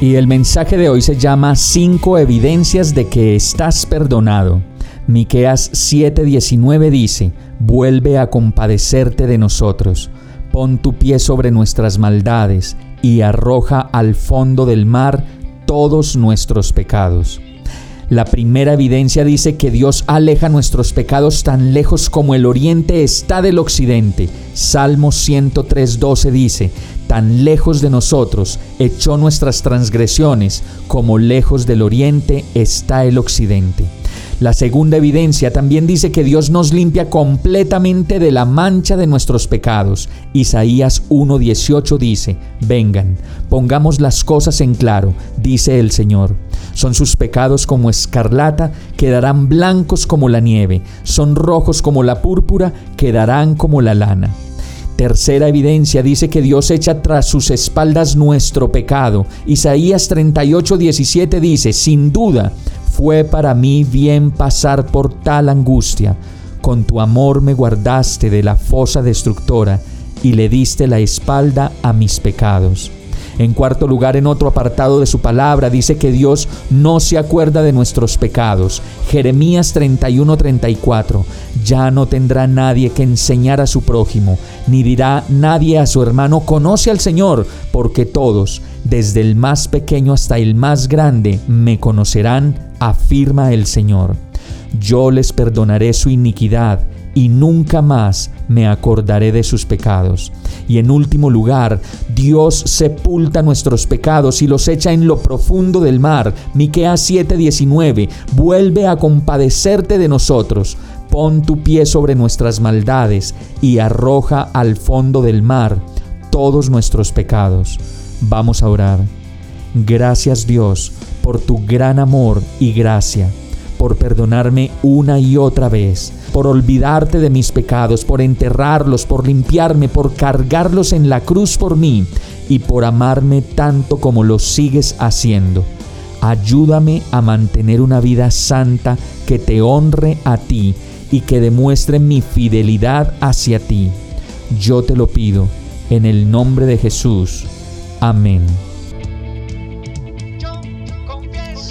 Y el mensaje de hoy se llama Cinco evidencias de que estás perdonado. Miqueas 7:19 dice: Vuelve a compadecerte de nosotros. Pon tu pie sobre nuestras maldades y arroja al fondo del mar todos nuestros pecados. La primera evidencia dice que Dios aleja nuestros pecados tan lejos como el oriente está del occidente. Salmo 103.12 dice, tan lejos de nosotros echó nuestras transgresiones como lejos del oriente está el occidente. La segunda evidencia también dice que Dios nos limpia completamente de la mancha de nuestros pecados. Isaías 1.18 dice, vengan, pongamos las cosas en claro, dice el Señor. Son sus pecados como escarlata, quedarán blancos como la nieve, son rojos como la púrpura, quedarán como la lana. Tercera evidencia dice que Dios echa tras sus espaldas nuestro pecado. Isaías 38:17 dice, sin duda, fue para mí bien pasar por tal angustia. Con tu amor me guardaste de la fosa destructora y le diste la espalda a mis pecados. En cuarto lugar, en otro apartado de su palabra, dice que Dios no se acuerda de nuestros pecados. Jeremías 31:34. Ya no tendrá nadie que enseñar a su prójimo, ni dirá nadie a su hermano, conoce al Señor, porque todos, desde el más pequeño hasta el más grande, me conocerán, afirma el Señor. Yo les perdonaré su iniquidad y nunca más me acordaré de sus pecados. Y en último lugar, Dios sepulta nuestros pecados y los echa en lo profundo del mar. Miqueas 7:19. Vuelve a compadecerte de nosotros. Pon tu pie sobre nuestras maldades y arroja al fondo del mar todos nuestros pecados. Vamos a orar. Gracias Dios por tu gran amor y gracia por perdonarme una y otra vez, por olvidarte de mis pecados, por enterrarlos, por limpiarme, por cargarlos en la cruz por mí y por amarme tanto como lo sigues haciendo. Ayúdame a mantener una vida santa que te honre a ti y que demuestre mi fidelidad hacia ti. Yo te lo pido en el nombre de Jesús. Amén.